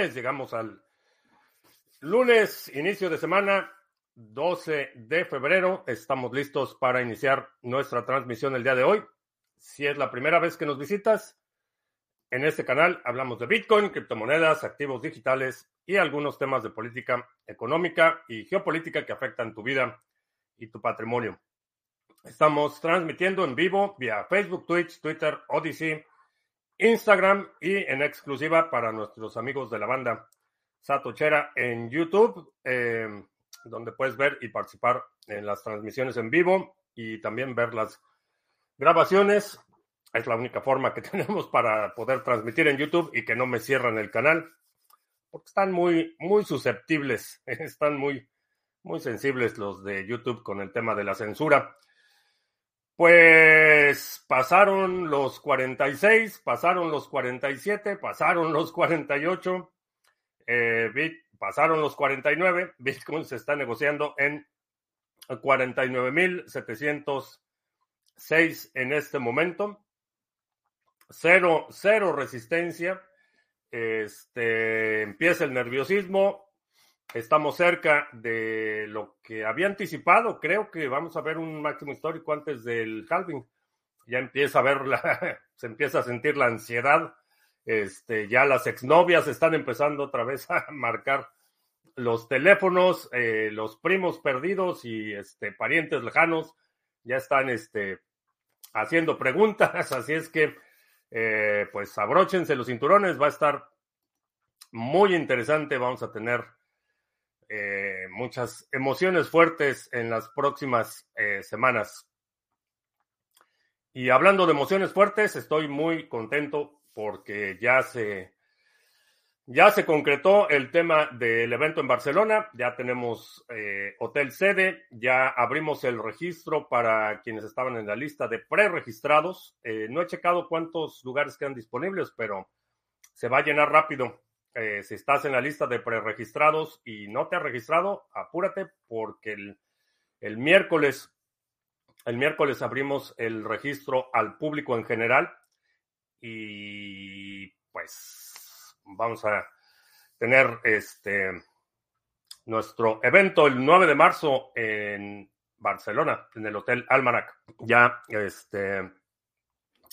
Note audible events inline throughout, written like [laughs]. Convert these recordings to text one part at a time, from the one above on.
lunes, llegamos al lunes, inicio de semana, 12 de febrero. Estamos listos para iniciar nuestra transmisión el día de hoy. Si es la primera vez que nos visitas, en este canal hablamos de Bitcoin, criptomonedas, activos digitales y algunos temas de política económica y geopolítica que afectan tu vida y tu patrimonio. Estamos transmitiendo en vivo vía Facebook, Twitch, Twitter, Odyssey, Instagram y en exclusiva para nuestros amigos de la banda Satochera en YouTube, eh, donde puedes ver y participar en las transmisiones en vivo y también ver las grabaciones. Es la única forma que [laughs] tenemos para poder transmitir en YouTube y que no me cierran el canal, porque están muy, muy susceptibles, [laughs] están muy, muy sensibles los de YouTube con el tema de la censura. Pues pasaron los 46, pasaron los 47, pasaron los 48, eh, bit, pasaron los 49, [laughs] Bitcoin se está negociando en 49.706 en este momento. Cero, cero resistencia. Este, empieza el nerviosismo, Estamos cerca de lo que había anticipado. Creo que vamos a ver un máximo histórico antes del halving. Ya empieza a ver la, [laughs] se empieza a sentir la ansiedad. Este, ya las exnovias están empezando otra vez a [laughs] marcar los teléfonos, eh, los primos perdidos y este, parientes lejanos ya están este, haciendo preguntas. [laughs] Así es que, eh, pues abróchense los cinturones. Va a estar muy interesante. Vamos a tener eh, muchas emociones fuertes en las próximas eh, semanas. Y hablando de emociones fuertes, estoy muy contento porque ya se, ya se concretó el tema del evento en Barcelona, ya tenemos eh, hotel sede, ya abrimos el registro para quienes estaban en la lista de preregistrados. no he checado cuántos lugares quedan disponibles, pero se va a llenar rápido. Eh, si estás en la lista de preregistrados y no te has registrado, apúrate porque el, miércoles, el miércoles abrimos el registro al público en general y pues vamos a tener este nuestro evento el 9 de marzo en Barcelona, en el Hotel Almanac. Ya este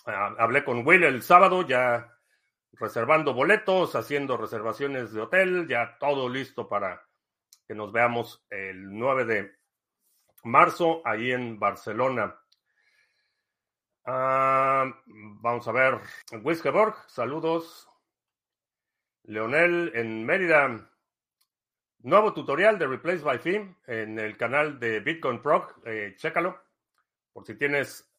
hablé con Will el sábado, ya reservando boletos, haciendo reservaciones de hotel, ya todo listo para que nos veamos el 9 de marzo ahí en Barcelona. Ah, vamos a ver, Whiskeborg, saludos. Leonel en Mérida. Nuevo tutorial de Replace by Fee en el canal de Bitcoin Prog. Eh, chécalo. Por si tienes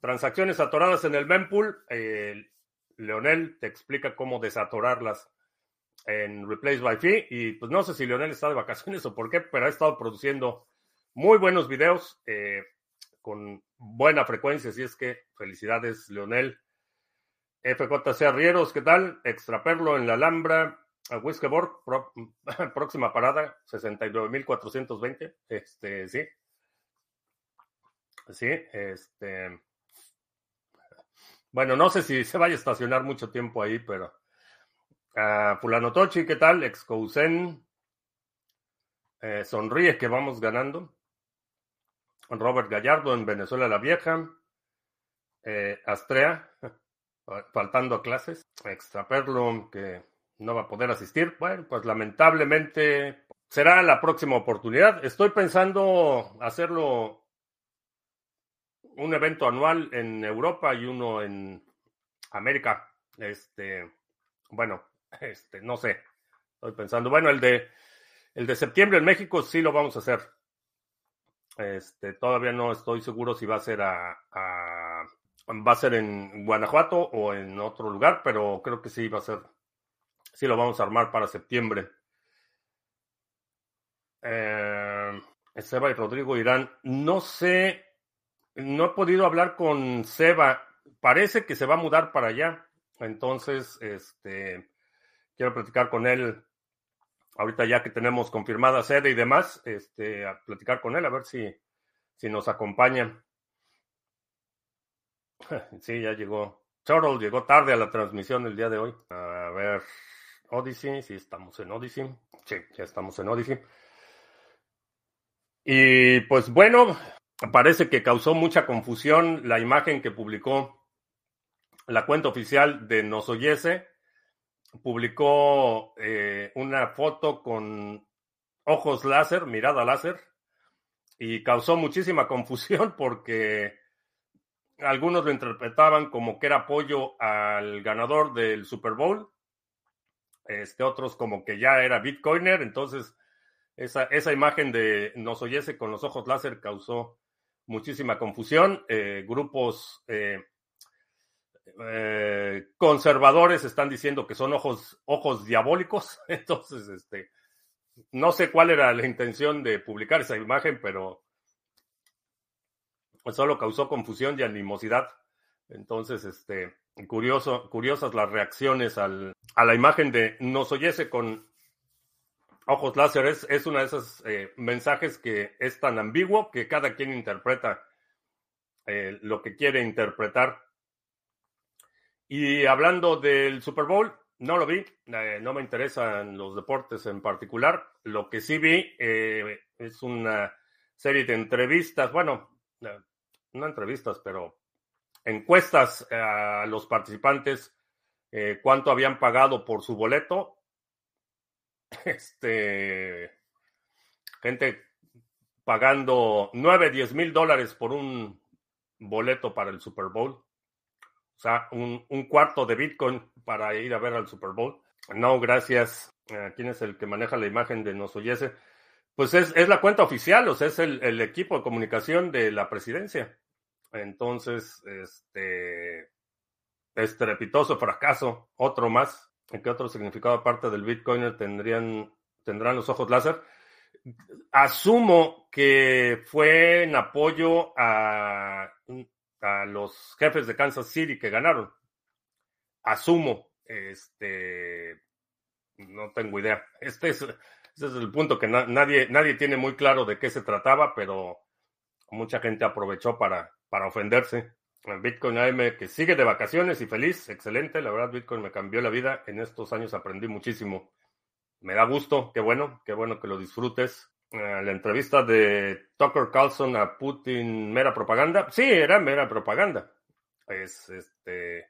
transacciones atoradas en el mempool, eh, Leonel te explica cómo desatorarlas en Replace by Fee. Y pues no sé si Leonel está de vacaciones o por qué, pero ha estado produciendo muy buenos videos eh, con buena frecuencia. Así es que felicidades, Leonel. FJC Arrieros, ¿qué tal? Extraperlo en la Alhambra. A Whiskeborg, [laughs] próxima parada, 69.420. Este, sí. Sí, este. Bueno, no sé si se vaya a estacionar mucho tiempo ahí, pero. Uh, Fulano Tochi, ¿qué tal? Excousen. Eh, sonríe que vamos ganando. Robert Gallardo en Venezuela la Vieja. Eh, Astrea, [laughs] faltando a clases. Extraperlo, que no va a poder asistir. Bueno, pues lamentablemente será la próxima oportunidad. Estoy pensando hacerlo un evento anual en Europa y uno en América. Este, bueno, [laughs] este, no sé. Estoy pensando, bueno, el de el de septiembre en México sí lo vamos a hacer. Este, todavía no estoy seguro si va a ser a, va a ser en Guanajuato o en otro lugar, pero creo que sí va a ser. Sí lo vamos a armar para septiembre. Eh, y Rodrigo Irán. No sé no he podido hablar con Seba. Parece que se va a mudar para allá. Entonces, este, quiero platicar con él ahorita ya que tenemos confirmada sede y demás, este, a platicar con él a ver si, si nos acompaña. [laughs] Sí, ya llegó. Charles llegó tarde a la transmisión el día de hoy. A ver, Odyssey, sí, estamos en Odyssey. Sí, ya estamos en Odyssey. Y pues bueno, parece que causó mucha confusión la imagen que publicó la cuenta oficial de Nosoyese. Publicó eh, una foto con ojos láser, mirada láser, y causó muchísima [laughs] confusión porque algunos lo interpretaban como que era apoyo al ganador del Super Bowl, este, otros como que ya era Bitcoiner, entonces esa, esa imagen de nos oyese con los ojos láser causó muchísima confusión. Eh, grupos eh, eh, conservadores están diciendo que son ojos, ojos diabólicos. [laughs] Entonces, este, no sé cuál era la intención de publicar esa imagen, pero solo causó confusión y animosidad. Entonces, este, curioso, curiosas las reacciones al, a la imagen de nos oyese con ojos láser. Es, es uno de esos eh, mensajes que es tan ambiguo que cada quien interpreta eh, lo que quiere interpretar. Y hablando del Super Bowl, no lo vi, eh, no me interesan los deportes en particular. Lo que sí vi es una serie de entrevistas, bueno, no entrevistas, pero encuestas a los participantes cuánto habían pagado por su boleto [laughs] este, gente pagando 9, 10 mil dólares por un boleto para el Super Bowl. O sea, un, cuarto de Bitcoin para ir a ver al Super Bowl. No, gracias. ¿Quién es el que maneja la imagen de Nos Oyese? Pues es, la cuenta oficial, o sea, es el, equipo de comunicación de la presidencia. Entonces, este, estrepitoso fracaso, otro más. ¿Qué otro significado aparte del Bitcoin tendrían, tendrán los ojos láser? Asumo que fue en apoyo a, a los jefes de Kansas City que ganaron. Asumo, este, no tengo idea. Este es, este es el punto que nadie, nadie tiene muy claro de qué se trataba, pero mucha gente aprovechó para, para ofenderse. Bitcoin AM que sigue de vacaciones y feliz, excelente. La verdad, Bitcoin me cambió la vida. En estos años aprendí muchísimo. Me da gusto, qué bueno, qué bueno que lo disfrutes. Eh, la entrevista de Tucker Carlson a Putin, mera propaganda. Sí, era mera propaganda. Es, este,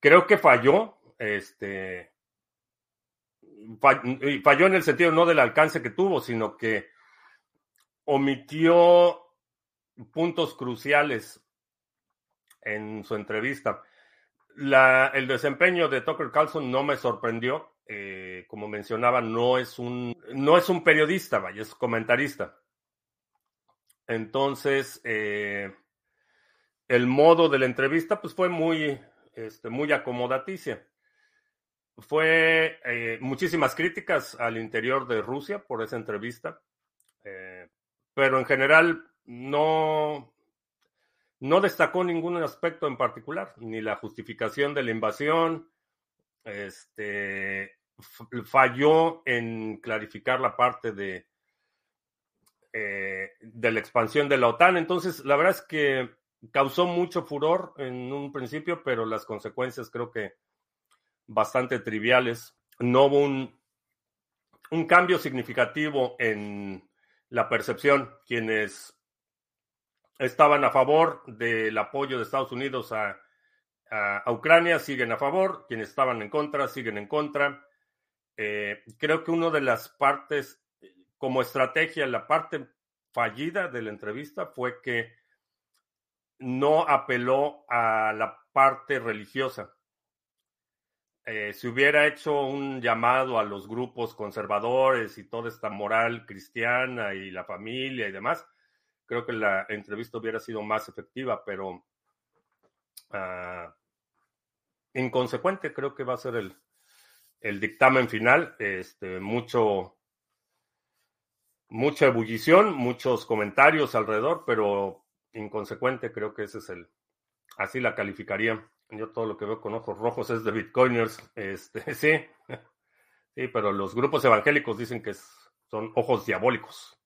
creo que falló, este, falló en el sentido no del alcance que tuvo, sino que omitió puntos cruciales en su entrevista. el desempeño de Tucker Carlson no me sorprendió. Eh, como mencionaba, no es un, no es un periodista, vaya, es comentarista. Entonces, eh, el modo de la entrevista, pues fue muy, este, muy acomodaticia. Fue eh, muchísimas críticas al interior de Rusia por esa entrevista, pero en general no, no destacó ningún aspecto en particular, ni la justificación de la invasión, este, falló en clarificar la parte de, eh, de la expansión de la OTAN. Entonces, la verdad es que causó mucho furor en un principio, pero las consecuencias creo que bastante triviales. No hubo un, un cambio significativo en la percepción. Quienes estaban a favor del apoyo de Estados Unidos a, Ucrania, siguen a favor, quienes estaban en contra, siguen en contra. Eh, creo que una de las partes, como estrategia, la parte fallida de la entrevista fue que no apeló a la parte religiosa. Eh, si hubiera hecho un llamado a los grupos conservadores y toda esta moral cristiana y la familia y demás, creo que la entrevista hubiera sido más efectiva, pero uh, inconsecuente creo que va a ser el, el dictamen final. Este, mucho, mucha ebullición, muchos comentarios alrededor, pero inconsecuente creo que ese es el, así la calificaría. Yo todo lo que veo con ojos rojos es de bitcoiners, este, [laughs] sí, sí, pero los grupos evangélicos dicen que son ojos diabólicos.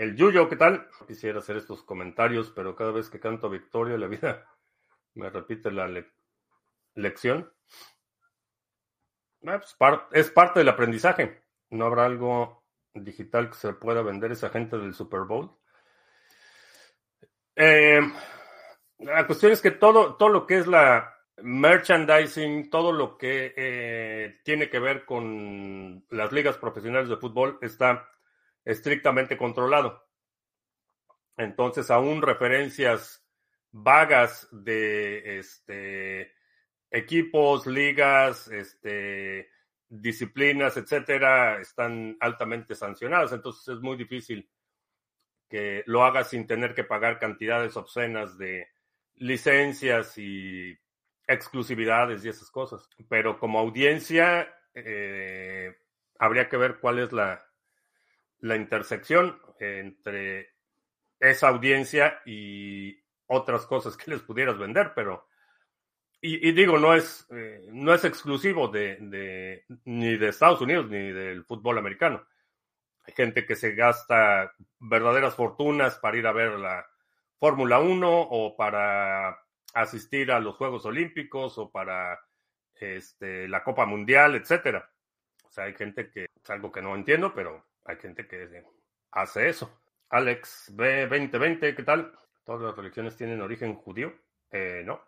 El Yuyo, ¿qué tal? Quisiera hacer estos comentarios, pero cada vez que canto victoria, la vida [laughs] me repite la lección. Ah, pues, es parte del aprendizaje. ¿No habrá algo digital que se pueda vender esa gente del Super Bowl? Eh, la cuestión es que todo, todo lo que es la merchandising, todo lo que eh, tiene que ver con las ligas profesionales de fútbol está estrictamente controlado. Entonces, aún referencias vagas de este, equipos, ligas, este, disciplinas, etcétera, están altamente sancionadas. Entonces, es muy difícil que lo haga sin tener que pagar cantidades obscenas de licencias y exclusividades y esas cosas. Pero como audiencia, eh, habría que ver cuál es la, la intersección entre esa audiencia y otras cosas que les pudieras vender, pero y, digo, no es, eh, no es exclusivo de, de, ni de Estados Unidos ni del fútbol americano. Hay gente que se gasta verdaderas fortunas para ir a ver la Fórmula 1 o para asistir a los Juegos Olímpicos o para este, la Copa Mundial, etcétera. O sea, hay gente que es algo que no entiendo, pero hay gente que hace eso. Alex B2020, ¿qué tal? ¿Todas las religiones tienen origen judío? Eh, no.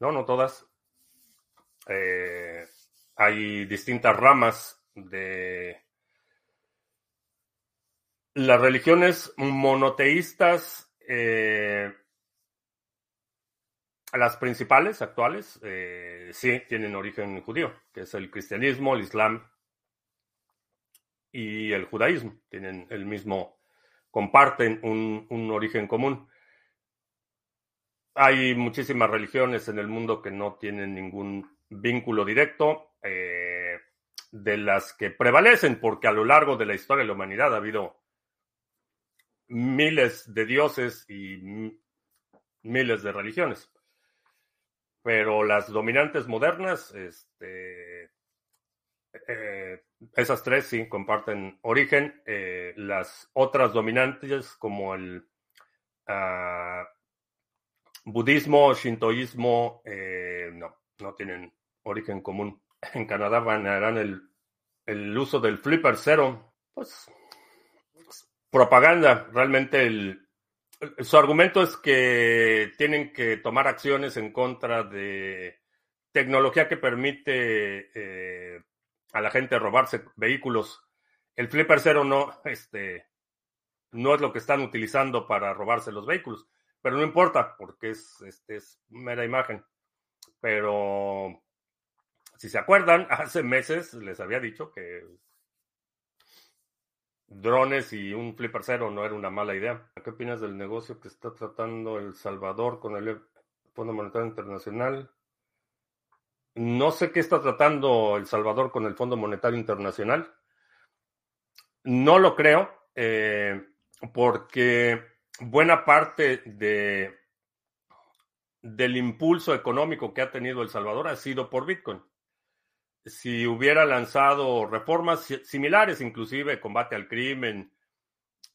No, no todas. Eh, hay distintas ramas de las religiones monoteístas. Eh, las principales actuales sí tienen origen judío, que es el cristianismo, el islam y el judaísmo. Tienen el mismo, comparten un, origen común. Hay muchísimas religiones en el mundo que no tienen ningún vínculo directo, eh, de las que prevalecen, porque a lo largo de la historia de la humanidad ha habido miles de dioses y miles de religiones pero las dominantes modernas, este, eh, esas tres sí comparten origen. Eh, las otras dominantes, como el uh, budismo, shintoísmo, eh, no, no tienen origen común. [laughs] En Canadá banarán el, el uso del flipper cero. Pues propaganda. Realmente su argumento es que tienen que tomar acciones en contra de tecnología que permite eh, a la gente robarse vehículos. El Flipper Cero no, este, no es lo que están utilizando para robarse los vehículos, pero no importa porque es, este, es mera imagen. Pero si se acuerdan, [laughs] hace meses les había dicho que drones y un flipper cero no era una mala idea. ¿Qué opinas del negocio que está tratando El Salvador con el Fondo Monetario Internacional? No sé qué está tratando El Salvador con el Fondo Monetario Internacional. No lo creo, eh, porque buena parte de, del impulso económico que ha tenido El Salvador ha sido por Bitcoin si hubiera lanzado reformas similares, inclusive combate al crimen,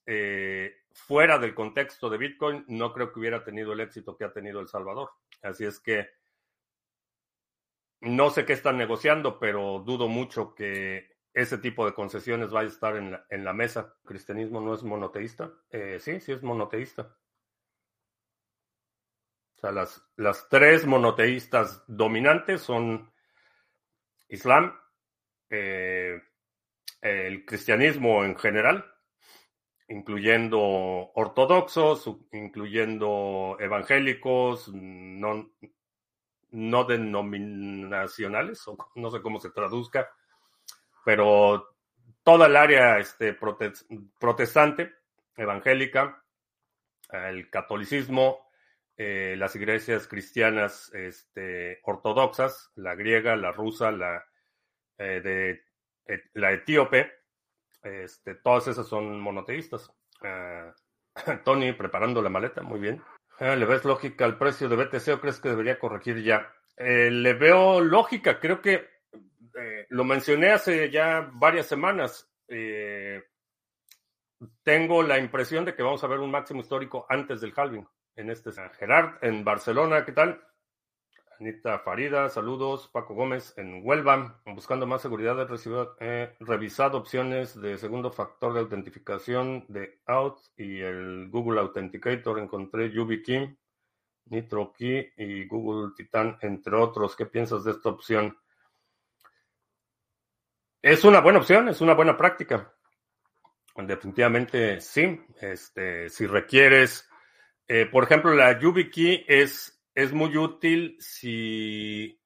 eh, fuera del contexto de Bitcoin, no creo que hubiera tenido el éxito que ha tenido El Salvador. Así es que no sé qué están negociando, pero dudo mucho que ese tipo de concesiones vaya a estar en la, mesa. ¿El cristianismo no es monoteísta? Eh, sí, sí es monoteísta. O sea, las, las tres monoteístas dominantes son Islam, eh, el cristianismo en general, incluyendo ortodoxos, incluyendo evangélicos, no, no denominacionales, o no sé cómo se traduzca, pero toda el área este, protestante, evangélica, el catolicismo, eh, las iglesias cristianas este, ortodoxas, la griega, la rusa, la, eh, de, la etíope, este, todas esas son monoteístas. Ah, [laughs] Tony, preparando la maleta, muy bien. Ah, ¿Le ves lógica al precio de BTC o crees que debería corregir ya? Eh, le veo lógica, creo que lo mencioné hace ya varias semanas. tengo la impresión de que vamos a ver un máximo histórico antes del halving en este Gerard en Barcelona, ¿qué tal? Anita Farida, saludos. Paco Gómez en Huelva, buscando más seguridad, he, recibido, revisado opciones de segundo factor de autentificación de Out y el Google Authenticator. Encontré YubiKey, NitroKey y Google Titan, entre otros. ¿Qué piensas de esta opción? Es una buena opción, es una buena práctica. Definitivamente sí. Este, si requieres, eh, por ejemplo, la YubiKey es es muy útil si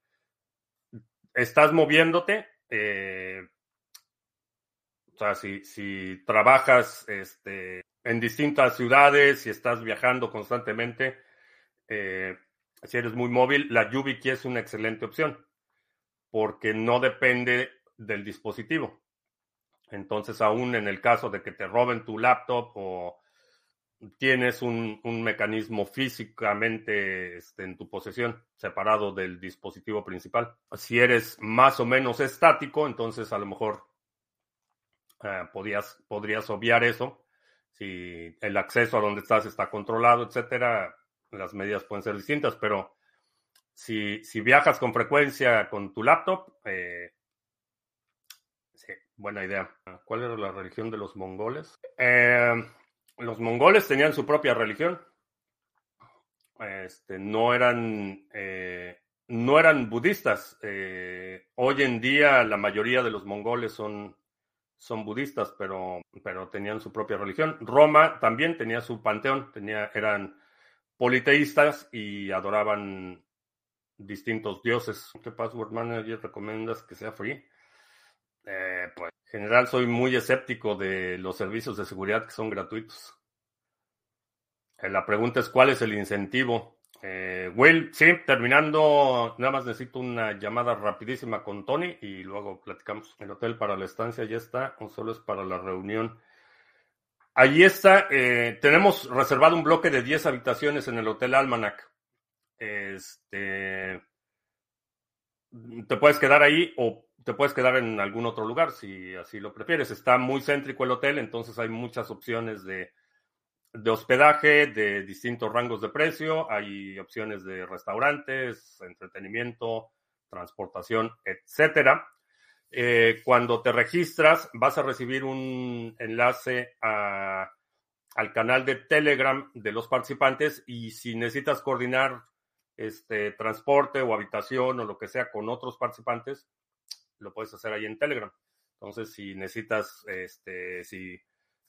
estás moviéndote. Eh, o sea, si, trabajas este, en distintas ciudades, y estás viajando constantemente, eh, si eres muy móvil, la YubiKey es una excelente opción porque no depende del dispositivo. Entonces, aún en el caso de que te roben tu laptop o tienes un, mecanismo físicamente este, en tu posesión, separado del dispositivo principal. Si eres más o menos estático, entonces a lo mejor eh, podrías obviar eso. Si el acceso a donde estás está controlado, etcétera, las medidas pueden ser distintas, pero si, si viajas con frecuencia con tu laptop, eh, sí, buena idea. ¿Cuál era la religión de los mongoles? Eh, los mongoles tenían su propia religión. Este, no eran eh, no eran budistas. Eh, hoy en día la mayoría de los mongoles son, son budistas, pero, pero tenían su propia religión. Roma también tenía su panteón, tenía, eran politeístas y adoraban distintos dioses. ¿Qué password manager recomiendas que sea free? Eh, pues en general soy muy escéptico de los servicios de seguridad que son gratuitos. Eh, la pregunta es cuál es el incentivo. Eh, Will, sí, terminando, nada más necesito una llamada rapidísima con Tony y luego platicamos. El hotel para la estancia ya está o solo es para la reunión. Allí está, eh, tenemos reservado un bloque de 10 habitaciones en el Hotel Almanac. Este, te puedes quedar ahí o te puedes quedar en algún otro lugar si así lo prefieres. Está muy céntrico el hotel, entonces hay muchas opciones de, de hospedaje de distintos rangos de precio. Hay opciones de restaurantes, entretenimiento, transportación, etcétera. Eh, cuando te registras, vas a recibir un enlace al canal de Telegram de los participantes y si necesitas coordinar este transporte o habitación o lo que sea con otros participantes, lo puedes hacer ahí en Telegram. Entonces, si necesitas, este, si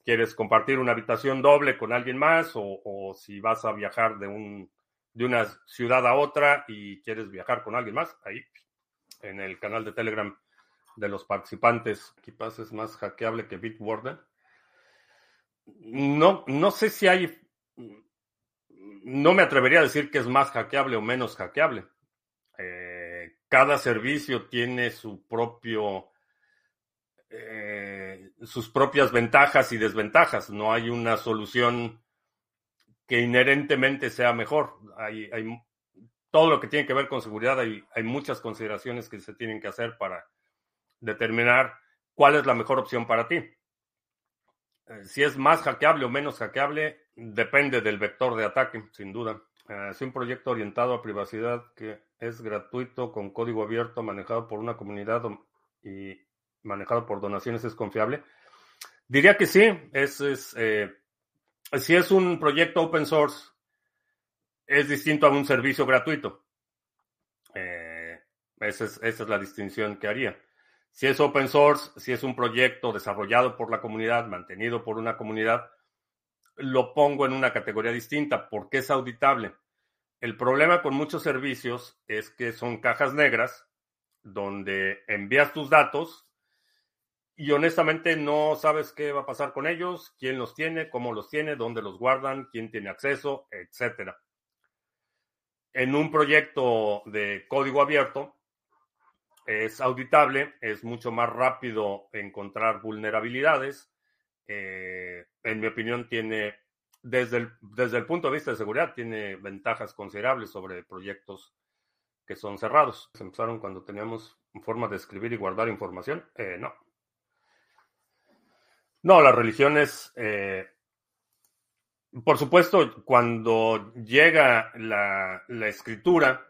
quieres compartir una habitación doble con alguien más o, si vas a viajar de, un, de una ciudad a otra y quieres viajar con alguien más, ahí en el canal de Telegram de los participantes. Quizás es más hackeable que Bitwarden. No, no sé si hay. No me atrevería a decir que es más hackeable o menos hackeable. Eh, cada servicio tiene su propio. Eh, sus propias ventajas y desventajas. No hay una solución que inherentemente sea mejor. Hay, todo lo que tiene que ver con seguridad, hay, muchas consideraciones que se tienen que hacer para determinar cuál es la mejor opción para ti. Eh, si es más hackeable o menos hackeable, depende del vector de ataque, sin duda. Eh, es un proyecto orientado a privacidad que es gratuito, con código abierto, manejado por una comunidad y manejado por donaciones, es confiable. Diría que sí, es, eh, si es un proyecto open source, es distinto a un servicio gratuito. Eh, esa, es, esa es la distinción que haría. Si es open source, si es un proyecto desarrollado por la comunidad, mantenido por una comunidad, lo pongo en una categoría distinta porque es auditable. El problema con muchos servicios es que son cajas negras donde envías tus datos y honestamente no sabes qué va a pasar con ellos, quién los tiene, cómo los tiene, dónde los guardan, quién tiene acceso, etcétera. En un proyecto de código abierto es auditable, es mucho más rápido encontrar vulnerabilidades. Eh, en mi opinión, tiene, desde el, desde el punto de vista de seguridad, tiene ventajas considerables sobre proyectos que son cerrados. Se empezaron cuando teníamos forma de escribir y guardar información. Eh, no, no, las religiones, eh, por supuesto, cuando llega la, escritura,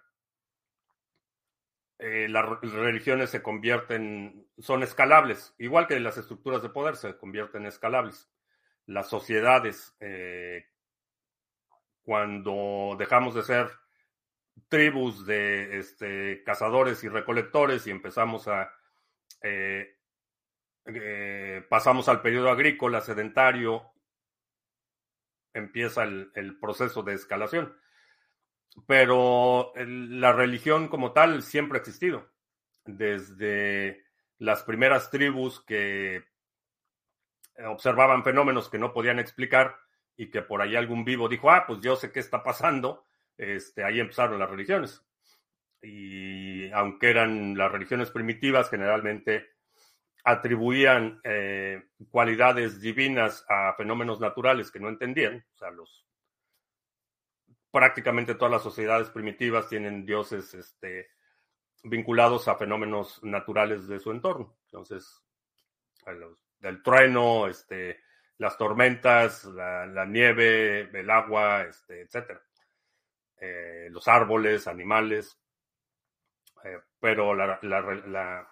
eh, las religiones se convierten, son escalables, igual que las estructuras de poder se convierten en escalables. Las sociedades, eh, cuando dejamos de ser tribus de este, cazadores y recolectores y empezamos a eh, pasamos al periodo agrícola sedentario, empieza el proceso de escalación pero la religión como tal siempre ha existido. Desde las primeras tribus que observaban fenómenos que no podían explicar y que por ahí algún vivo dijo, ah, pues yo sé qué está pasando, este, ahí empezaron las religiones. Y aunque eran las religiones primitivas, generalmente atribuían eh, cualidades divinas a fenómenos naturales que no entendían, o sea, los prácticamente todas las sociedades primitivas tienen dioses este, vinculados a fenómenos naturales de su entorno. Entonces, el trueno, este, las tormentas, la, nieve, el agua, este, etc. Eh, los árboles, animales. Eh, pero la,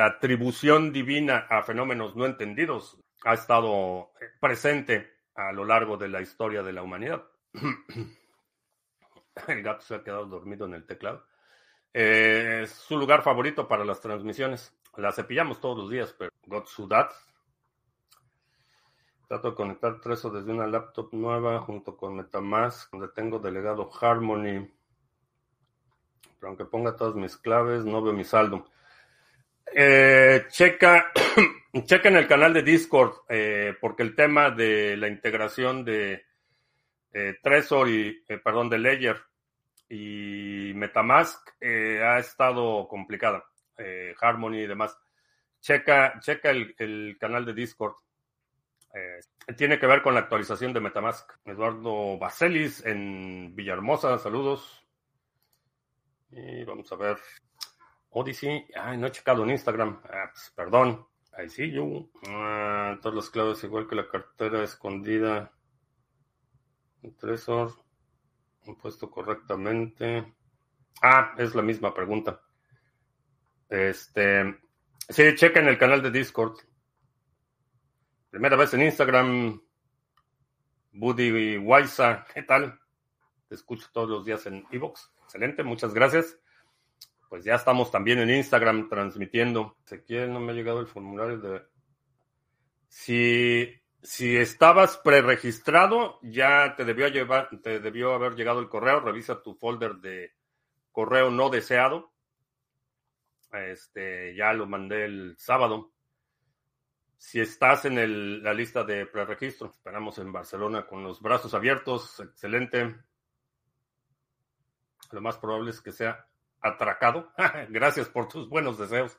atribución divina a fenómenos no entendidos ha estado presente a lo largo de la historia de la humanidad. [coughs] El gato se ha quedado dormido en el teclado. Eh, su lugar favorito para las transmisiones. La cepillamos todos los días, pero Gotsudat. Trato de conectar Treso desde una laptop nueva junto con Metamask, donde tengo delegado Harmony. Pero aunque ponga todas mis claves, no veo mi saldo. Eh, checa, [clears throat] checa en el canal de Discord, eh, porque el tema de la integración de eh, Trezor y, eh, perdón, de Ledger y Metamask ha estado complicada. Harmony y demás. Checa, checa el, canal de Discord. tiene que ver con la actualización de Metamask. Eduardo Baselis en Villahermosa, saludos. Y vamos a ver. Odyssey, ay, no he checado en Instagram. Ah, pues, perdón. Ahí sí, yo. Ah, todas las claves, igual que la cartera escondida. Tresor, puesto correctamente. Ah, es la misma pregunta. Este, sí, chequen el canal de Discord. Primera vez en Instagram. Buddy Waisa, ¿qué tal? Te escucho todos los días en Evox. Excelente, muchas gracias. Pues ya estamos también en Instagram transmitiendo. Ezequiel, no me ha llegado el formulario de. Si si estabas preregistrado, ya te debió llevar, te debió haber llegado el correo. Revisa tu folder de correo no deseado. Este, ya lo mandé el sábado. Si estás en la lista de preregistro, esperamos en Barcelona con los brazos abiertos. Excelente. Lo más probable es que sea atracado. [laughs] Gracias por tus buenos deseos.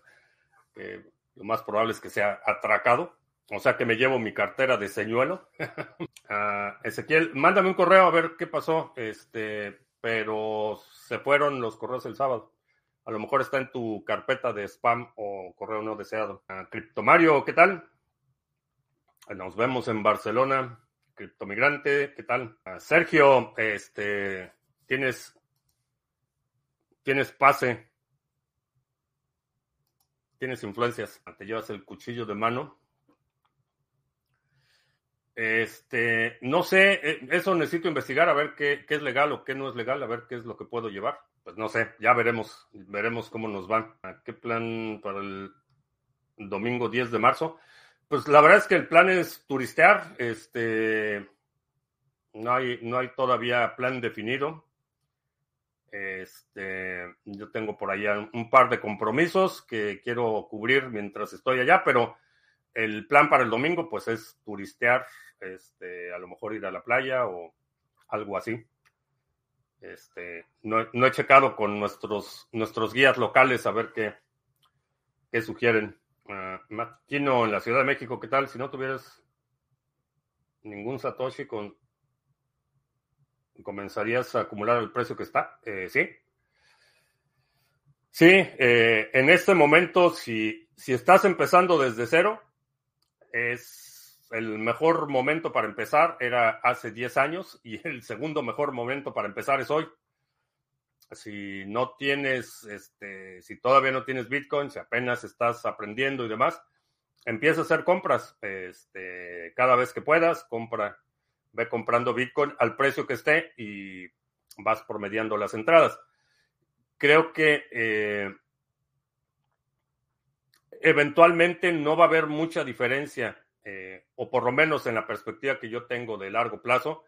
lo más probable es que sea atracado. O sea que me llevo mi cartera de señuelo. [laughs] Ah, Ezequiel, mándame un correo a ver qué pasó. Este, pero se fueron los correos el sábado. A lo mejor está en tu carpeta de spam o correo no deseado. Uh, Criptomario, ¿qué tal? Nos vemos en Barcelona. Criptomigrante, ¿qué tal? Ah, Sergio, este, tienes, tienes pase. Tienes influencias. Te llevas el cuchillo de mano este, no sé, eh, eso necesito investigar a ver qué, es legal o qué no es legal, a ver qué es lo que puedo llevar. Pues no sé, ya veremos, veremos cómo nos van. ¿Qué plan para el domingo 10 de marzo? Pues la verdad es que el plan es turistear, este, no hay, no hay todavía plan definido. Este, yo tengo por allá un par de compromisos que quiero cubrir mientras estoy allá, pero el plan para el domingo, pues es turistear este, a lo mejor ir a la playa o algo así. Este, no, he checado con nuestros, nuestros guías locales a ver qué, qué sugieren. Uh, en la Ciudad de México, ¿qué tal? Si no tuvieras ningún Satoshi, con, ¿comenzarías a acumular el precio que está? Eh, sí. Sí, eh, en este momento, si, si estás empezando desde cero, es el mejor momento para empezar era hace 10 años y el segundo mejor momento para empezar es hoy. Si no tienes, este, si todavía no tienes Bitcoin, si apenas estás aprendiendo y demás, empieza a hacer compras. Este, cada vez que puedas, compra, ve comprando Bitcoin al precio que esté y vas promediando las entradas. Creo que eh, eventualmente no va a haber mucha diferencia, eh, o por lo menos en la perspectiva que yo tengo de largo plazo,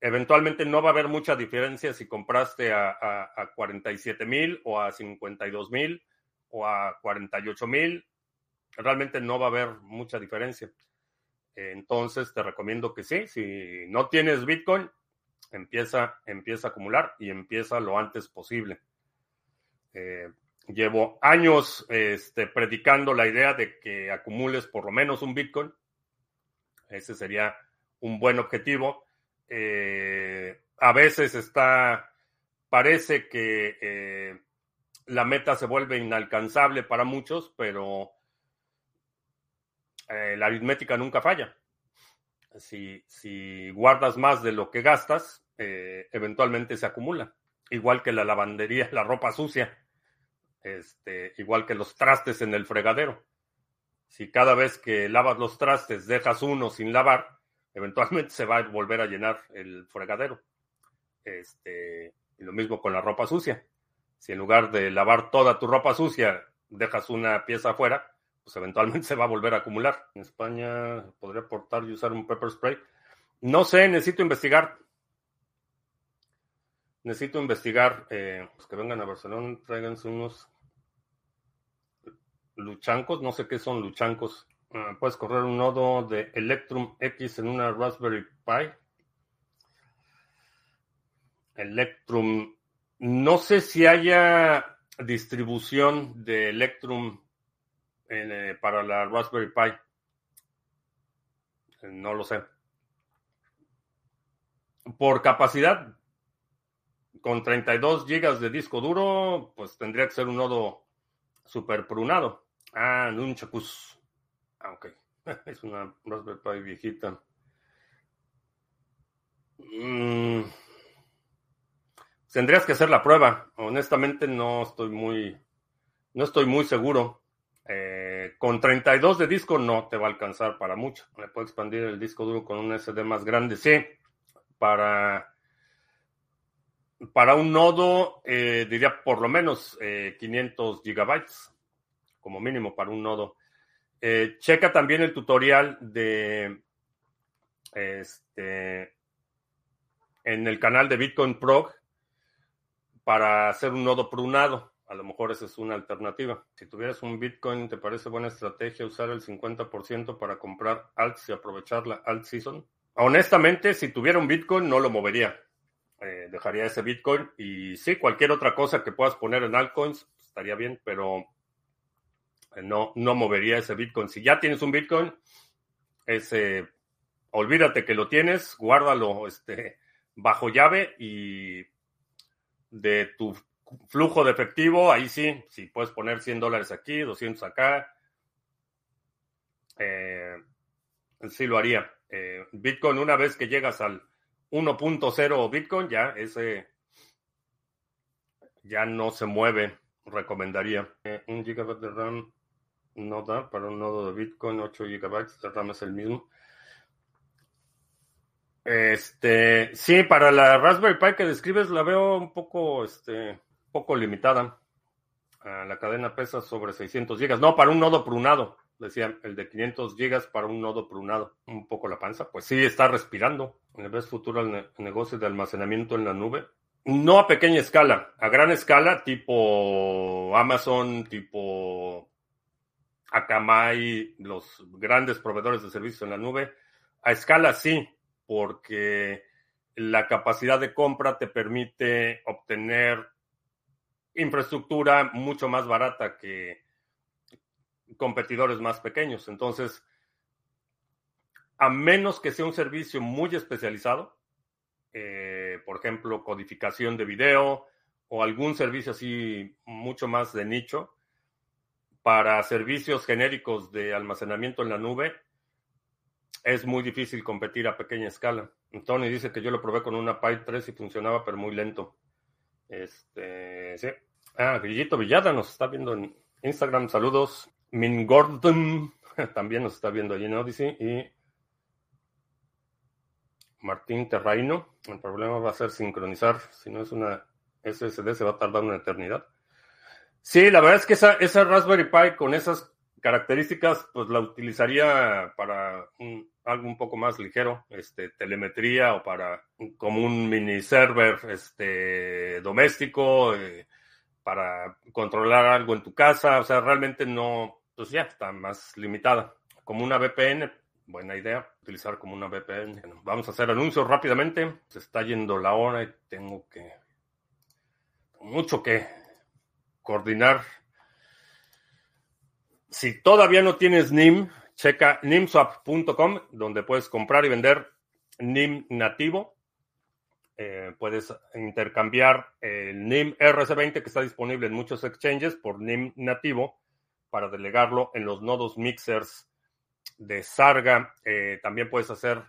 eventualmente no va a haber mucha diferencia si compraste a, a, 47 mil o a 52 mil o a 48 mil. Realmente no va a haber mucha diferencia. Entonces te recomiendo que sí, si no tienes Bitcoin, empieza, empieza a acumular y empieza lo antes posible. Eh, llevo años este, predicando la idea de que acumules por lo menos un Bitcoin. Ese sería un buen objetivo. Eh, a veces está, parece que eh, la meta se vuelve inalcanzable para muchos, pero eh, la aritmética nunca falla. Si, si, guardas más de lo que gastas, eventualmente se acumula. Igual que la lavandería, [laughs] la ropa sucia este, igual que los trastes en el fregadero. Si cada vez que lavas los trastes dejas uno sin lavar, [laughs] eventualmente se va a volver a llenar el fregadero. Este, y lo mismo con la ropa sucia. Si en lugar de lavar toda tu ropa sucia dejas una pieza afuera, pues eventualmente se va a volver a acumular. En España podría aportar y usar un pepper spray. No sé, necesito investigar. Necesito investigar. Eh, pues que vengan a Barcelona, tráiganse unos luchancos, no sé qué son luchancos. Ah, puedes correr un nodo de Electrum X en una Raspberry Pi. Electrum, no sé si haya distribución de Electrum eh, para la Raspberry Pi. No lo sé. Por capacidad, con 32 GB de disco duro, pues tendría que ser un nodo super prunado. Ah, Nunchakus. Ah, ok. [laughs] Es una Raspberry Pi viejita. Mm. Tendrías que hacer la prueba. Honestamente, no estoy muy, no estoy muy seguro. Eh, con 32 de disco no te va a alcanzar para mucho. Le puedo expandir el disco duro con un SD más grande. Sí, para, para un nodo eh, diría por lo menos 500 eh, gigabytes como mínimo para un nodo. Eh, checa también el tutorial de este en el canal de Bitcoin Pro para hacer un nodo prunado. A lo mejor esa es una alternativa. Si tuvieras un Bitcoin, ¿te parece buena estrategia usar el 50% para comprar alts y aprovechar la alt season? Honestamente, si tuviera un Bitcoin, no lo movería. Eh, dejaría ese Bitcoin y sí, cualquier otra cosa que puedas poner en altcoins estaría bien, pero no, no movería ese Bitcoin. Si ya tienes un Bitcoin, ese, olvídate que lo tienes, guárdalo este, bajo llave y de tu flujo de efectivo, ahí sí, si puedes poner 100 dólares aquí, 200 acá, eh, sí lo haría. Eh, Bitcoin, una vez que llegas al 1.0 Bitcoin, ya ese ya no se mueve, recomendaría. Eh, un gigabyte de RAM no da para un nodo de Bitcoin, 8 GB, de RAM es el mismo. Este, sí, para la Raspberry Pi que describes la veo un poco, este, poco limitada. la cadena pesa sobre 600 GB. No, para un nodo prunado, decía, el de 500 GB para un nodo prunado. Un poco la panza. Pues sí, está respirando. ¿Le ves futuro al negocio de almacenamiento en la nube? No a pequeña escala, a gran escala, tipo Amazon, tipo Akamai, los grandes proveedores de servicios en la nube. A escala sí, porque la capacidad de compra te permite obtener infraestructura mucho más barata que competidores más pequeños. Entonces, a menos que sea un servicio muy especializado, eh, por ejemplo, codificación de video o algún servicio así mucho más de nicho, para servicios genéricos de almacenamiento en la nube, es muy difícil competir a pequeña escala. Tony dice que yo lo probé con una Pi 3 y funcionaba, pero muy lento. Este, sí. Ah, Grillito Villada nos está viendo en Instagram. Saludos. Min Gordon [laughs] también nos está viendo allí en Odyssey. Y Martín Terraino. El problema va a ser sincronizar. Si no es una SSD, se va a tardar una eternidad. Sí, la verdad es que esa, esa Raspberry Pi con esas características, pues la utilizaría para algo un poco más ligero, este, telemetría o para como un mini server este, doméstico, eh, para controlar algo en tu casa. O sea, realmente no, pues ya está más limitada. Como una VPN, buena idea, utilizar como una VPN. vamos a hacer anuncios rápidamente. Se está yendo la hora y tengo que mucho que coordinar. Si todavía no tienes NIM, checa nimswap.com, donde puedes comprar y vender NIM nativo. Eh, puedes intercambiar el NIM RC20 que está disponible en muchos exchanges por NIM nativo para delegarlo en los nodos mixers de Sarga. Eh, también puedes hacer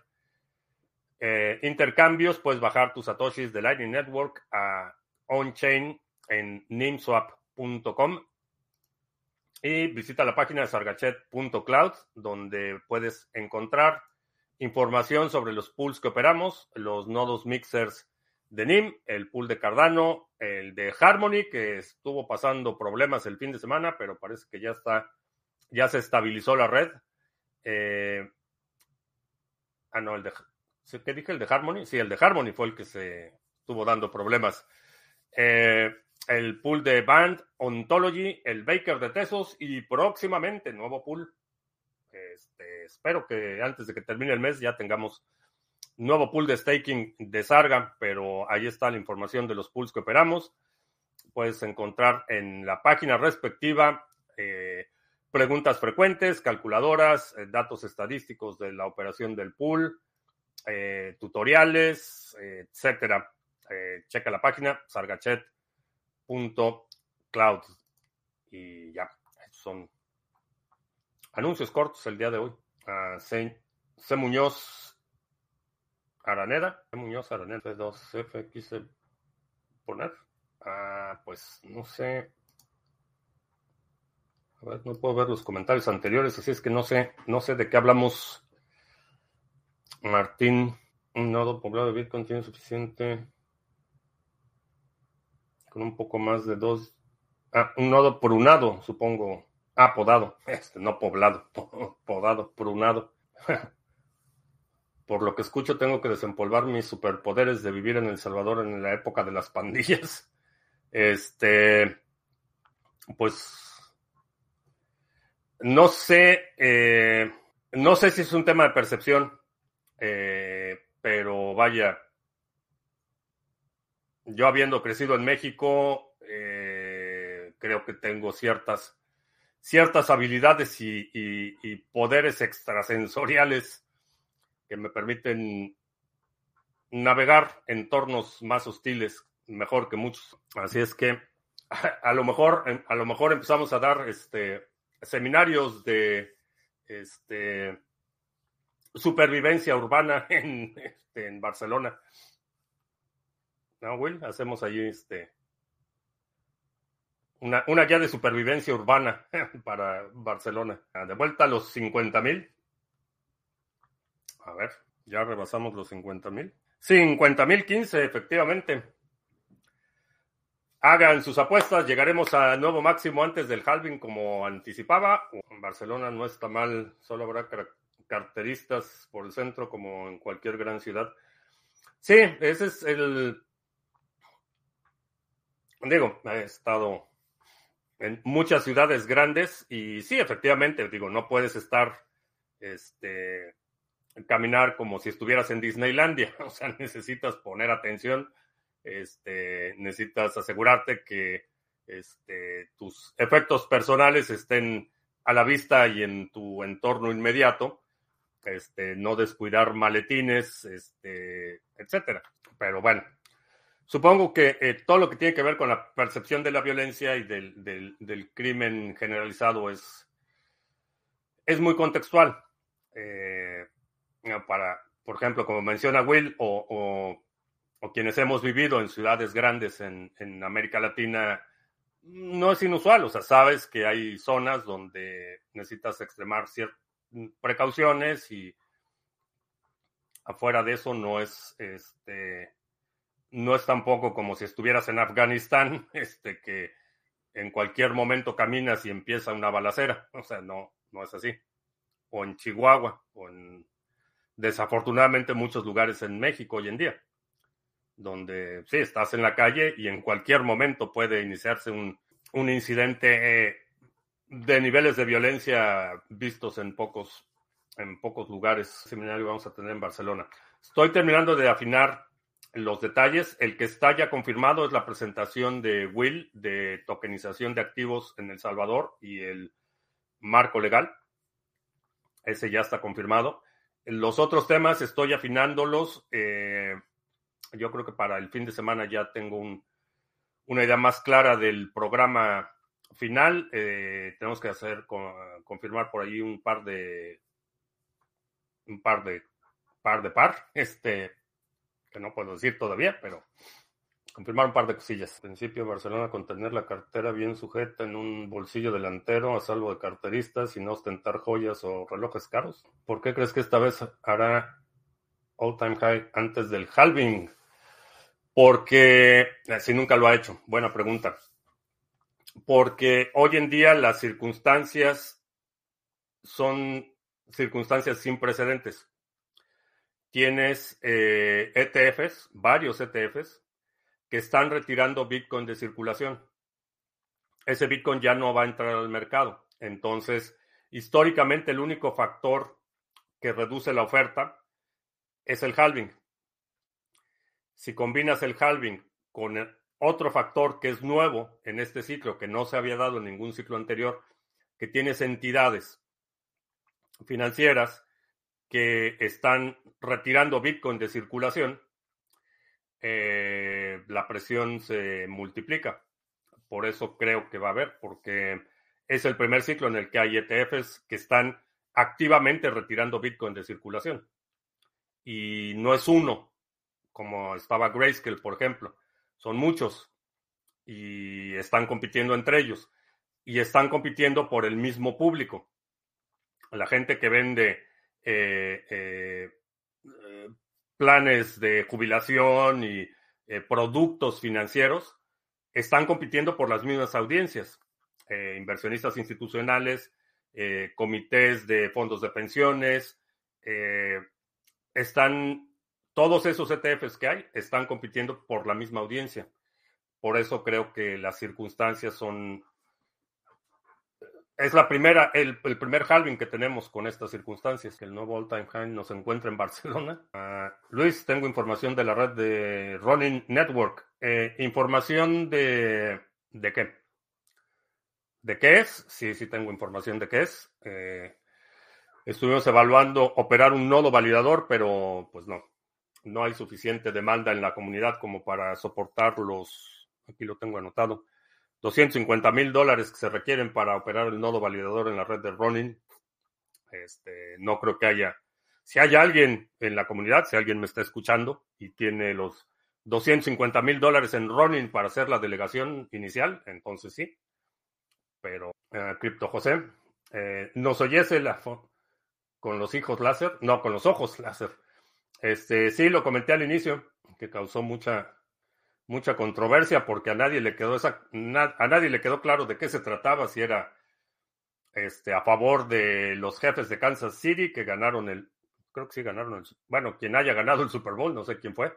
eh, intercambios, puedes bajar tus satoshis de Lightning Network a on-chain en nimswap.com y visita la página de sargachet.cloud donde puedes encontrar información sobre los pools que operamos, los nodos mixers de NIM, el pool de Cardano, el de Harmony que estuvo pasando problemas el fin de semana, pero parece que ya está, ya se estabilizó la red. Eh, ah, no, el de, ¿qué dije? ¿El de Harmony? Sí, el de Harmony fue el que se estuvo dando problemas. Eh, el pool de Band, Ontology, el Baker de Tesos y próximamente nuevo pool. Este, espero que antes de que termine el mes ya tengamos nuevo pool de staking de Sarga, pero ahí está la información de los pools que operamos. Puedes encontrar en la página respectiva eh, preguntas frecuentes, calculadoras, eh, datos estadísticos de la operación del pool, eh, tutoriales, etcétera. checa la página sargachet cloud. Y ya, son anuncios cortos el día de hoy. Uh, C, Muñoz Araneda. C Muñoz Araneda. C2F quise poner. Ah, pues no sé. A ver, no puedo ver los comentarios anteriores, así es que no sé, no sé de qué hablamos. Martín, un nodo poblado de Bitcoin tiene suficiente con un poco más de dos. Ah, un nodo prunado, supongo. Ah, podado. [laughs] Este, no poblado. [laughs] Podado, prunado. [laughs] Por lo que escucho, tengo que desempolvar mis superpoderes de vivir en El Salvador en la época de las pandillas. Este. Pues. No sé. Eh, no sé si es un tema de percepción. Eh, pero vaya yo habiendo crecido en México, eh, creo que tengo ciertas, ciertas habilidades y, poderes extrasensoriales que me permiten navegar entornos más hostiles mejor que muchos. Así es que [laughs] a, lo mejor, a lo mejor empezamos a dar este, seminarios de este, supervivencia urbana [laughs] en, este, en Barcelona. ¿No, Will? Hacemos allí este, una, una guía de supervivencia urbana [laughs] para Barcelona. Ah, de vuelta a los 50 mil. A ver, ya rebasamos los 50 mil. 50 mil 15, efectivamente. Hagan sus apuestas, llegaremos a nuevo máximo antes del halving como anticipaba. Barcelona no está mal, solo habrá carteristas por el centro como en cualquier gran ciudad. Sí, ese es el digo, he estado en muchas ciudades grandes y sí, efectivamente, digo, no puedes estar, este, caminar como si estuvieras en Disneylandia, [laughs] o sea, necesitas poner atención, este, necesitas asegurarte que, este, tus efectos personales estén a la vista y en tu entorno inmediato, este, no descuidar maletines, este, etcétera. Pero bueno, Supongo que eh, todo lo que tiene que ver con la percepción de la violencia y del, crimen generalizado es, es muy contextual. Eh, para, por ejemplo, como menciona Will, o, o quienes hemos vivido en ciudades grandes en, en América Latina, no es inusual. O sea, sabes que hay zonas donde necesitas extremar ciertas precauciones y afuera de eso no es este no es tampoco como si estuvieras en Afganistán, [laughs] este que en cualquier momento caminas y empieza una balacera, o sea, no no es así. O en Chihuahua o en desafortunadamente muchos lugares en México hoy en día, donde sí estás en la calle y en cualquier momento puede iniciarse un, un incidente eh, de niveles de violencia vistos en pocos en pocos lugares. Seminario vamos a tener en Barcelona. Estoy terminando de afinar los detalles. El que está ya confirmado es la presentación de Will de tokenización de activos en El Salvador y el marco legal. Ese ya está confirmado. Los otros temas estoy afinándolos. Eh, yo creo que para el fin de semana ya tengo un, una idea más clara del programa final. Eh, tenemos que hacer confirmar por ahí un par de un par de par de par, este, no puedo decir todavía, pero confirmar un par de cosillas. En principio, Barcelona con tener la cartera bien sujeta en un bolsillo delantero a salvo de carteristas y no ostentar joyas o relojes caros. ¿Por qué crees que esta vez hará all time high antes del halving? Porque, si nunca lo ha hecho, buena pregunta. Porque hoy en día las circunstancias son circunstancias sin precedentes. Tienes eh, ETFs, varios ETFs, que están retirando Bitcoin de circulación. Ese Bitcoin ya no va a entrar al mercado. Entonces, históricamente el único factor que reduce la oferta es el halving. Si combinas el halving con otro factor que es nuevo en este ciclo, que no se había dado en ningún ciclo anterior, que tienes entidades financieras están retirando Bitcoin de circulación, eh, la presión se multiplica. Por eso creo que va a haber, porque es el primer ciclo en el que hay ETFs que están activamente retirando Bitcoin de circulación. Y no es uno, como estaba Grayscale, por ejemplo. Son muchos y están compitiendo entre ellos. Y están compitiendo por el mismo público la gente que vende planes de jubilación y eh, productos financieros están compitiendo por las mismas audiencias, inversionistas institucionales, comités de fondos de pensiones, están, todos esos ETFs que hay están compitiendo por la misma audiencia. Por eso creo que las circunstancias son es la primera, el, primer halving que tenemos con estas circunstancias, que el nuevo all-time high nos encuentra en [laughs] Barcelona. Ah, Luis, tengo información de la red de Running Network. Eh, ¿Información de, de qué? ¿De qué es? Sí, sí tengo información de qué es. Eh, estuvimos evaluando operar un nodo validador, pero pues no. No hay suficiente demanda en la comunidad como para soportar los... Aquí lo tengo anotado 250 mil dólares que se requieren para operar el nodo validador en la red de Ronin. Este, no creo que haya. Si hay alguien en la comunidad, si alguien me está escuchando y tiene los 250 mil dólares en Ronin para hacer la delegación inicial, entonces sí. Pero, eh, Crypto José, eh, ¿nos oyese la con los hijos láser? No, con los ojos láser. Este, sí, lo comenté al inicio, que causó mucha, mucha controversia porque a nadie le quedó esa, a nadie le quedó claro de qué se trataba, si era este, a favor de los jefes de Kansas City que ganaron el, creo que sí ganaron el, bueno, quien haya ganado el Super Bowl, no sé quién fue,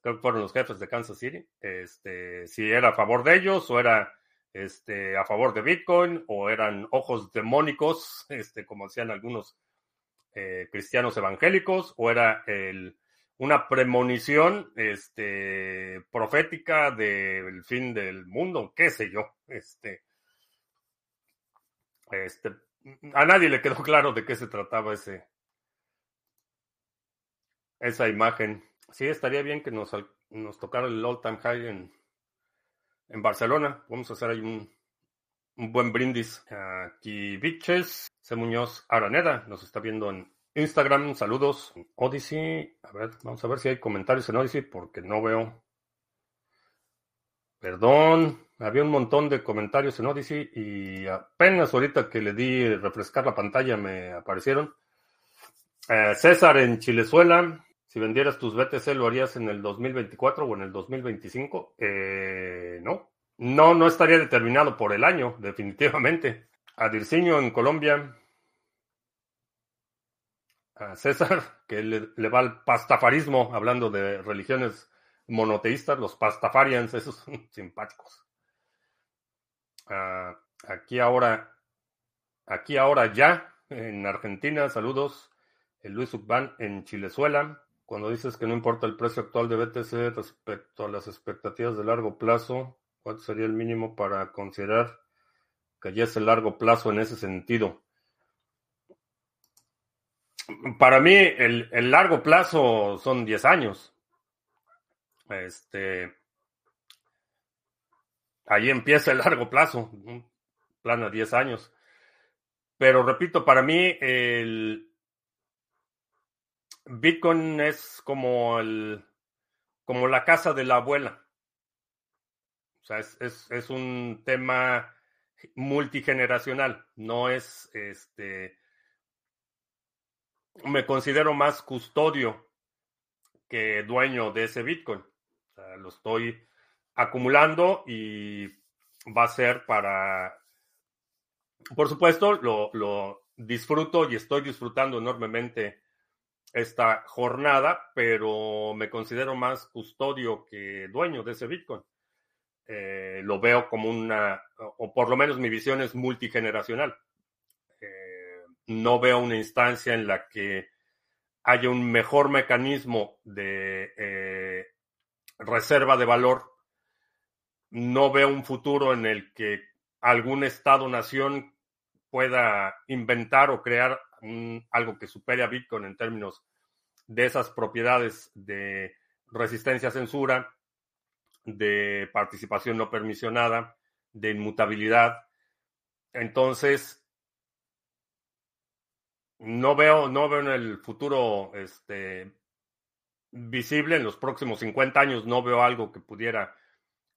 creo que fueron los jefes de Kansas City, este, si era a favor de ellos o era este, a favor de Bitcoin o eran ojos demónicos, [laughs] este, como decían algunos eh, cristianos evangélicos, o era el una premonición este, profética del fin del mundo, qué sé yo. Este, este, a nadie le quedó [laughs] claro de qué se trataba ese, esa imagen. Sí, estaría bien que nos, nos tocara el all time high en, en Barcelona. Vamos a hacer ahí un, un buen brindis. Aquí Biches, C. Muñoz Araneda nos está viendo en Instagram, saludos. Odyssey, a ver, vamos a ver si hay comentarios en Odyssey porque no veo. Perdón, había un montón de comentarios en Odyssey y apenas ahorita que le di refrescar la pantalla me aparecieron. Eh, César en Chilezuela, si vendieras tus BTC lo harías en el 2024 o en el 2025. Eh, no, no, no estaría determinado por el año, definitivamente. Adirciño en Colombia, a César, [laughs] que le, va al pastafarismo, hablando de religiones monoteístas, los pastafarians, esos son [laughs] simpáticos. Ah, aquí ahora, aquí ahora ya, en Argentina, saludos. El Luis Ucban en Chilezuela. Cuando dices que no importa el precio actual de BTC respecto a las expectativas de largo plazo, ¿cuál sería el mínimo para considerar que ya es el largo plazo en ese sentido? Para mí, el, largo plazo son 10 años. Este. Ahí empieza el largo plazo, un plan a 10 años. Pero repito, para mí el Bitcoin es como el como la casa de la abuela. O sea, es, es, es un tema multigeneracional. No es este me considero más custodio que dueño de ese Bitcoin. lo estoy acumulando y va a ser para, por supuesto, lo, lo disfruto y estoy disfrutando enormemente esta jornada, pero me considero más custodio que dueño de ese Bitcoin. Eh, lo veo como una, o por lo menos mi visión es multigeneracional no veo una instancia en la que haya un mejor mecanismo de eh, reserva de valor. No veo un futuro en el que algún Estado-nación pueda inventar o crear algo que supere a Bitcoin en términos de esas propiedades de resistencia a censura, de participación no permisionada, de inmutabilidad. Entonces, no veo, no veo en el futuro este, visible, en los próximos 50 años, no veo algo que pudiera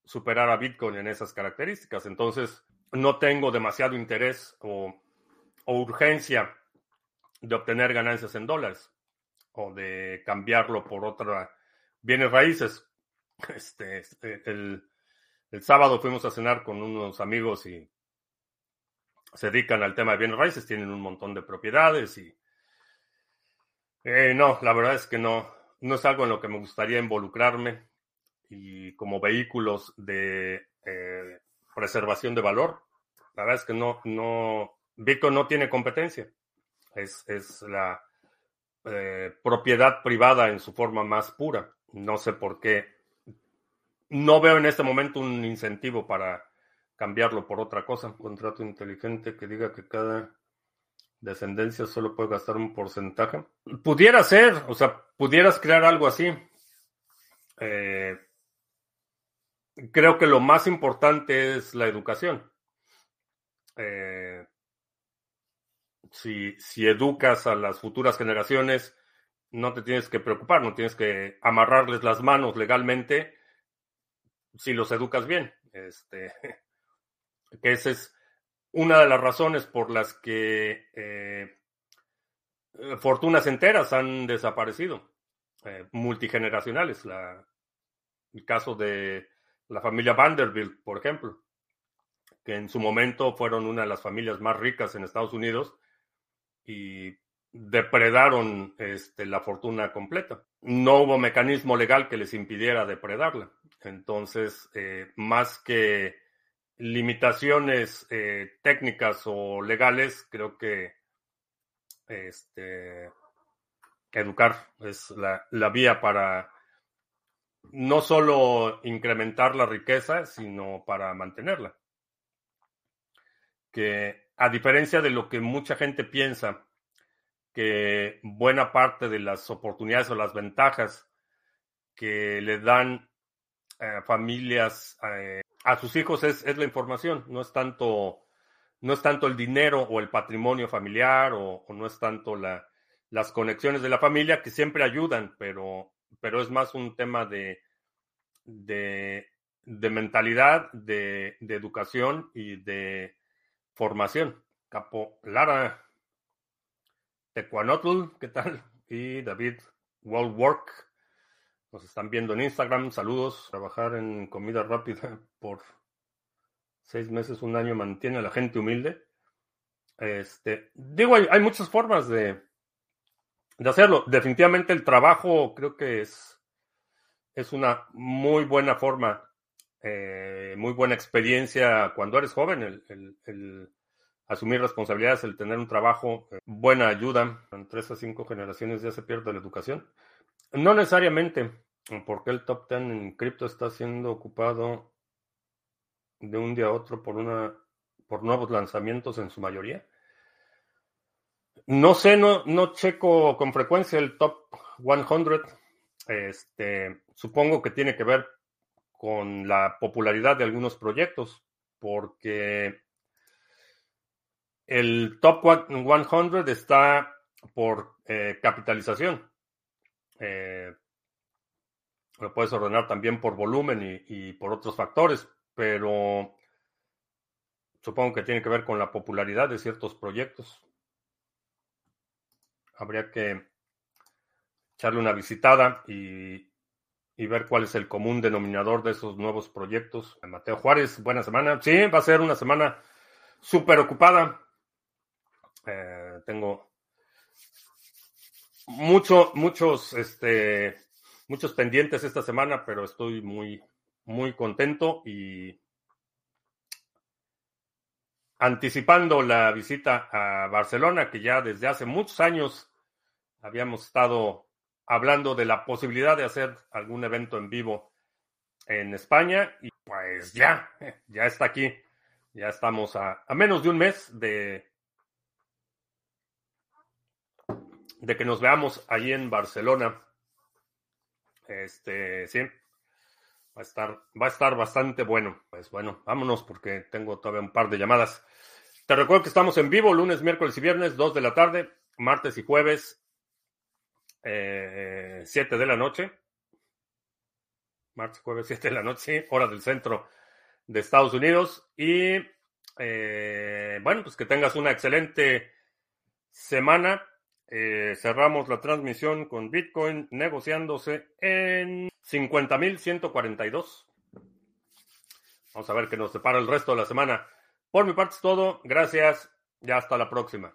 superar a Bitcoin en esas características. Entonces, no tengo demasiado interés o, urgencia de obtener ganancias en dólares o de cambiarlo por otra bienes raíces. Este, este el, el sábado fuimos a cenar con unos amigos y se dedican al tema de bienes raíces, tienen un montón de propiedades y eh, no, la verdad es que no, no es algo en lo que me gustaría involucrarme. Y como vehículos de eh, preservación de valor, la verdad es que no, no, Bitcoin no tiene competencia, es, es la eh, propiedad privada en su forma más pura, no sé por qué, no veo en este momento un incentivo para cambiarlo por otra cosa. Un contrato inteligente que diga que cada descendencia solo puede gastar un porcentaje. Pudiera ser, o sea, pudieras crear algo así. Eh, creo que lo más importante es la educación. Eh, si, si educas a las futuras generaciones, no te tienes que preocupar, no tienes que amarrarles las manos legalmente si los educas bien. Este, que esa es una de las razones por las que eh, fortunas enteras han desaparecido, eh, multigeneracionales. El caso de la familia Vanderbilt, por ejemplo, que en su momento fueron una de las familias más ricas en Estados Unidos y depredaron este, la fortuna completa. No hubo mecanismo legal que les impidiera depredarla. Entonces, eh, más que limitaciones eh, técnicas o legales, creo que este, educar es la, la, vía para no solo incrementar la riqueza, sino para mantenerla. Que a diferencia de lo que mucha gente piensa, que buena parte de las oportunidades o las ventajas que le dan a familias eh, a sus hijos es, la información, no es tanto, no es tanto el dinero o el patrimonio familiar o, no es tanto la las conexiones de la familia que siempre ayudan, pero, pero es más un tema de, de, mentalidad, de, educación y de formación. Capo Lara, Tecuanotl, ¿qué tal? Y David Work Nos están viendo en Instagram. Saludos. Trabajar en comida rápida [laughs] por seis meses, un año mantiene a la gente humilde. Este, digo, hay, hay muchas formas de, de hacerlo. Definitivamente el trabajo creo que es, es una muy buena forma, eh, muy buena experiencia cuando eres joven, el, asumir responsabilidades, el tener un trabajo, eh, buena ayuda. En tres a cinco generaciones ya se pierde la educación. No necesariamente, porque el top ten en cripto está siendo ocupado de un día a otro por una por nuevos lanzamientos en su mayoría. No sé, no, no checo con frecuencia el top 100. Este, supongo que tiene que ver con la popularidad de algunos proyectos, porque el top 100 está por eh, capitalización. Eh, lo puedes ordenar también por volumen y, y, por otros factores, pero supongo que tiene que ver con la popularidad de ciertos proyectos habría que echarle una visitada y, ver cuál es el común denominador de esos nuevos proyectos. Mateo Juárez, buena semana. Sí, va a ser una semana súper ocupada. Eh, tengo mucho, muchos, este, muchos pendientes esta semana, pero estoy muy, muy contento y anticipando la visita a Barcelona, que ya desde hace muchos años habíamos estado hablando de la posibilidad de hacer algún evento en vivo en España y pues ya, ya está aquí. Ya estamos a, a menos de un mes de, de que nos veamos allí en Barcelona. Este, sí, va a estar, va a estar bastante bueno. Pues bueno, vámonos porque tengo todavía un par de llamadas. Te recuerdo que estamos en vivo lunes, miércoles y viernes, 2 de la tarde, martes y jueves, eh, 7 de la noche. Martes, jueves, [laughs] 7 de la noche, hora del centro de Estados Unidos. Y eh, bueno, pues que tengas una excelente semana. Eh, cerramos la transmisión con Bitcoin negociándose en 50.142. Vamos a ver qué nos separa el resto de la semana. Por mi parte es todo. Gracias y hasta la próxima.